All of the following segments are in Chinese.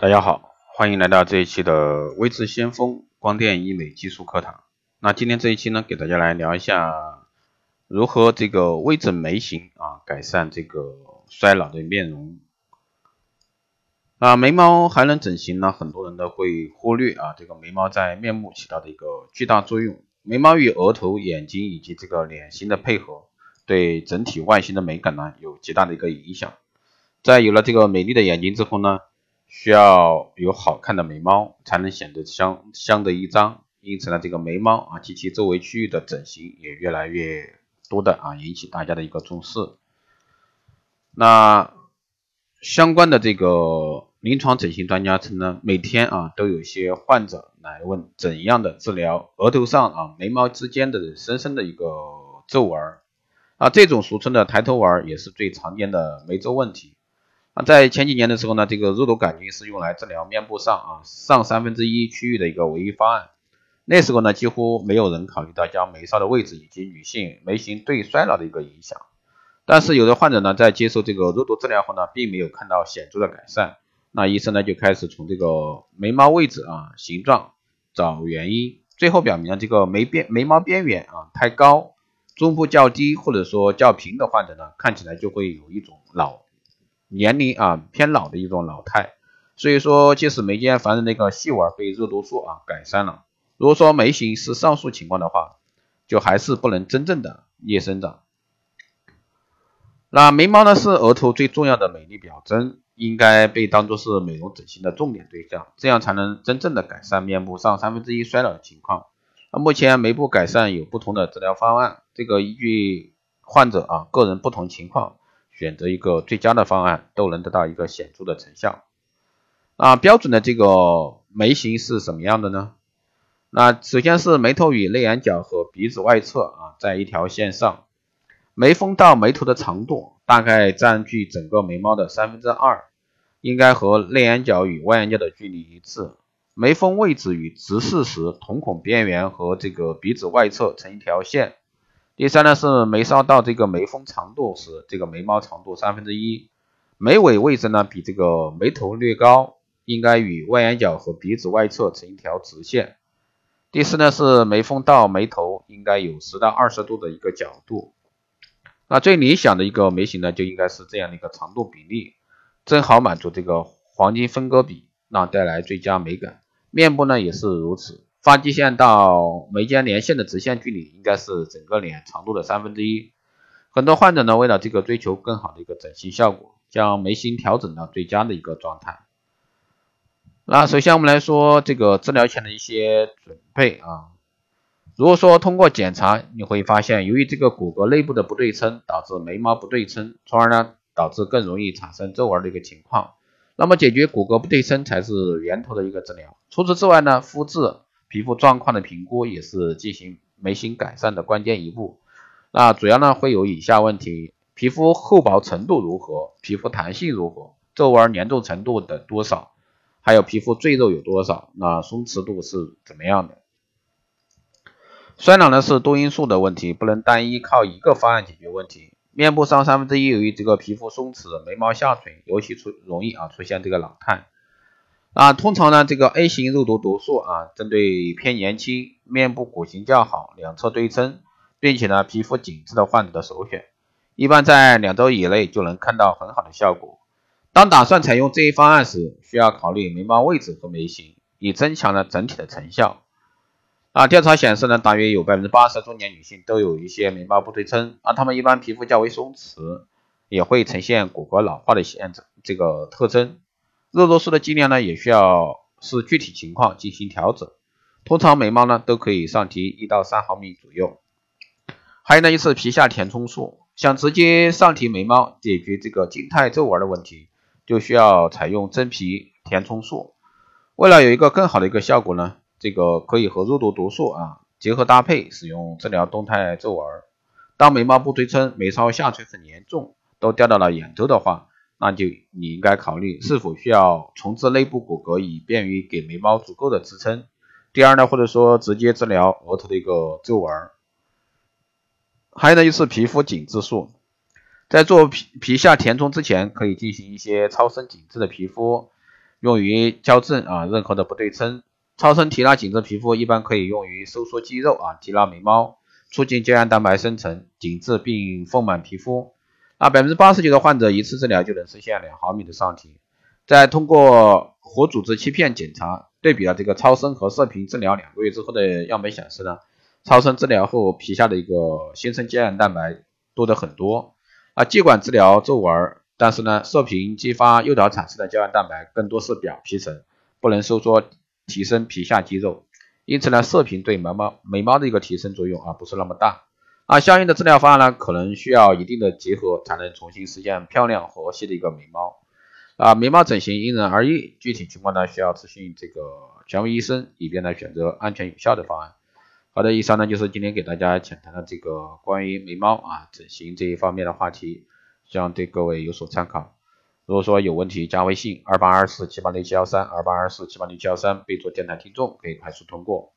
大家好，欢迎来到这一期的微智先锋光电医美技术课堂。那今天这一期呢，给大家来聊一下如何这个微整眉形啊，改善这个衰老的面容。啊，眉毛还能整形呢？很多人都会忽略啊，这个眉毛在面部起到的一个巨大作用。眉毛与额头、眼睛以及这个脸型的配合，对整体外形的美感呢，有极大的一个影响。在有了这个美丽的眼睛之后呢？需要有好看的眉毛才能显得相相得益彰，因此呢，这个眉毛啊及其周围区域的整形也越来越多的啊引起大家的一个重视。那相关的这个临床整形专家称呢，每天啊都有些患者来问怎样的治疗额头上啊眉毛之间的深深的一个皱纹啊，这种俗称的抬头纹也是最常见的眉周问题。在前几年的时候呢，这个肉毒杆菌是用来治疗面部上啊上三分之一区域的一个唯一方案。那时候呢，几乎没有人考虑到将眉梢的位置以及女性眉形对衰老的一个影响。但是有的患者呢，在接受这个肉毒治疗后呢，并没有看到显著的改善。那医生呢，就开始从这个眉毛位置啊形状找原因，最后表明了这个眉边眉毛边缘啊太高、中部较低或者说较平的患者呢，看起来就会有一种老。年龄啊偏老的一种老态，所以说即使眉间凡人那个细纹被肉毒素啊改善了，如果说眉形是上述情况的话，就还是不能真正的叶生长。那眉毛呢是额头最重要的美丽表征，应该被当作是美容整形的重点对象，这样才能真正的改善面部上三分之一衰老的情况。那目前眉部改善有不同的治疗方案，这个依据患者啊个人不同情况。选择一个最佳的方案，都能得到一个显著的成效。啊，标准的这个眉形是什么样的呢？那首先是眉头与内眼角和鼻子外侧啊，在一条线上，眉峰到眉头的长度大概占据整个眉毛的三分之二，应该和内眼角与外眼角的距离一致。眉峰位置与直视时，瞳孔边缘和这个鼻子外侧成一条线。第三呢是眉梢到这个眉峰长度时，这个眉毛长度三分之一，眉尾位置呢比这个眉头略高，应该与外眼角和鼻子外侧成一条直线。第四呢是眉峰到眉头应该有十到二十度的一个角度。那最理想的一个眉形呢就应该是这样的一个长度比例，正好满足这个黄金分割比，那带来最佳美感。面部呢也是如此。发际线到眉间连线的直线距离应该是整个脸长度的三分之一。很多患者呢，为了这个追求更好的一个整形效果，将眉心调整到最佳的一个状态。那首先我们来说这个治疗前的一些准备啊。如果说通过检查你会发现，由于这个骨骼内部的不对称，导致眉毛不对称，从而呢导致更容易产生皱纹的一个情况。那么解决骨骼不对称才是源头的一个治疗。除此之外呢，肤质。皮肤状况的评估也是进行眉形改善的关键一步。那主要呢会有以下问题：皮肤厚薄程度如何？皮肤弹性如何？皱纹粘重程度的多少？还有皮肤赘肉有多少？那松弛度是怎么样的？衰老呢是多因素的问题，不能单一靠一个方案解决问题。面部上三分之一由于这个皮肤松弛，眉毛下垂，尤其出容易啊出现这个老态。啊，通常呢，这个 A 型肉毒毒素啊，针对偏年轻、面部骨型较好、两侧对称，并且呢皮肤紧致的患者的首选，一般在两周以内就能看到很好的效果。当打算采用这一方案时，需要考虑眉毛位置和眉形，以增强了整体的成效。啊，调查显示呢，大约有百分之八十中年女性都有一些眉毛不对称，啊，她们一般皮肤较为松弛，也会呈现骨骼老化的现这个特征。肉毒素的剂量呢，也需要视具体情况进行调整。通常眉毛呢都可以上提一到三毫米左右。还有呢，就是皮下填充术，想直接上提眉毛解决这个静态皱纹的问题，就需要采用真皮填充术。为了有一个更好的一个效果呢，这个可以和肉毒毒素啊结合搭配使用治疗动态皱纹。当眉毛不对称、眉梢下垂很严重，都掉到了眼周的话。那就你应该考虑是否需要重置内部骨骼，以便于给眉毛足够的支撑。第二呢，或者说直接治疗额头的一个皱纹。还有呢，就是皮肤紧致术，在做皮皮下填充之前，可以进行一些超声紧致的皮肤用于矫正啊任何的不对称。超声提拉紧致皮肤一般可以用于收缩肌肉啊，提拉眉毛，促进胶原蛋白生成，紧致并丰满皮肤。啊，百分之八十九的患者一次治疗就能实现两毫米的上提。再通过活组织切片检查，对比了这个超声和射频治疗两个月之后的样本显示呢，超声治疗后皮下的一个新生胶原蛋白多得很多。啊，尽管治疗皱纹，但是呢，射频激发诱导产生的胶原蛋白更多是表皮层，不能收缩提升皮下肌肉，因此呢，射频对眉毛眉毛的一个提升作用啊不是那么大。啊，相应的治疗方案呢，可能需要一定的结合，才能重新实现漂亮和谐的一个眉毛。啊，眉毛整形因人而异，具体情况呢需要咨询这个权威医生，以便呢选择安全有效的方案。好的，以上呢就是今天给大家浅谈的这个关于眉毛啊整形这一方面的话题，希望对各位有所参考。如果说有问题，加微信二八二四七八六七幺三二八二四七八六七幺三，备注电台听众，可以快速通过。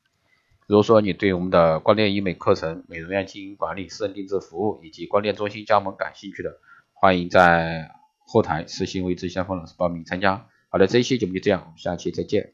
如果说你对我们的光电医美课程、美容院经营管理、私人定制服务以及光电中心加盟感兴趣的，欢迎在。后台私信为志先锋老师报名参加。好的，这一期节目就这样，我们下期再见。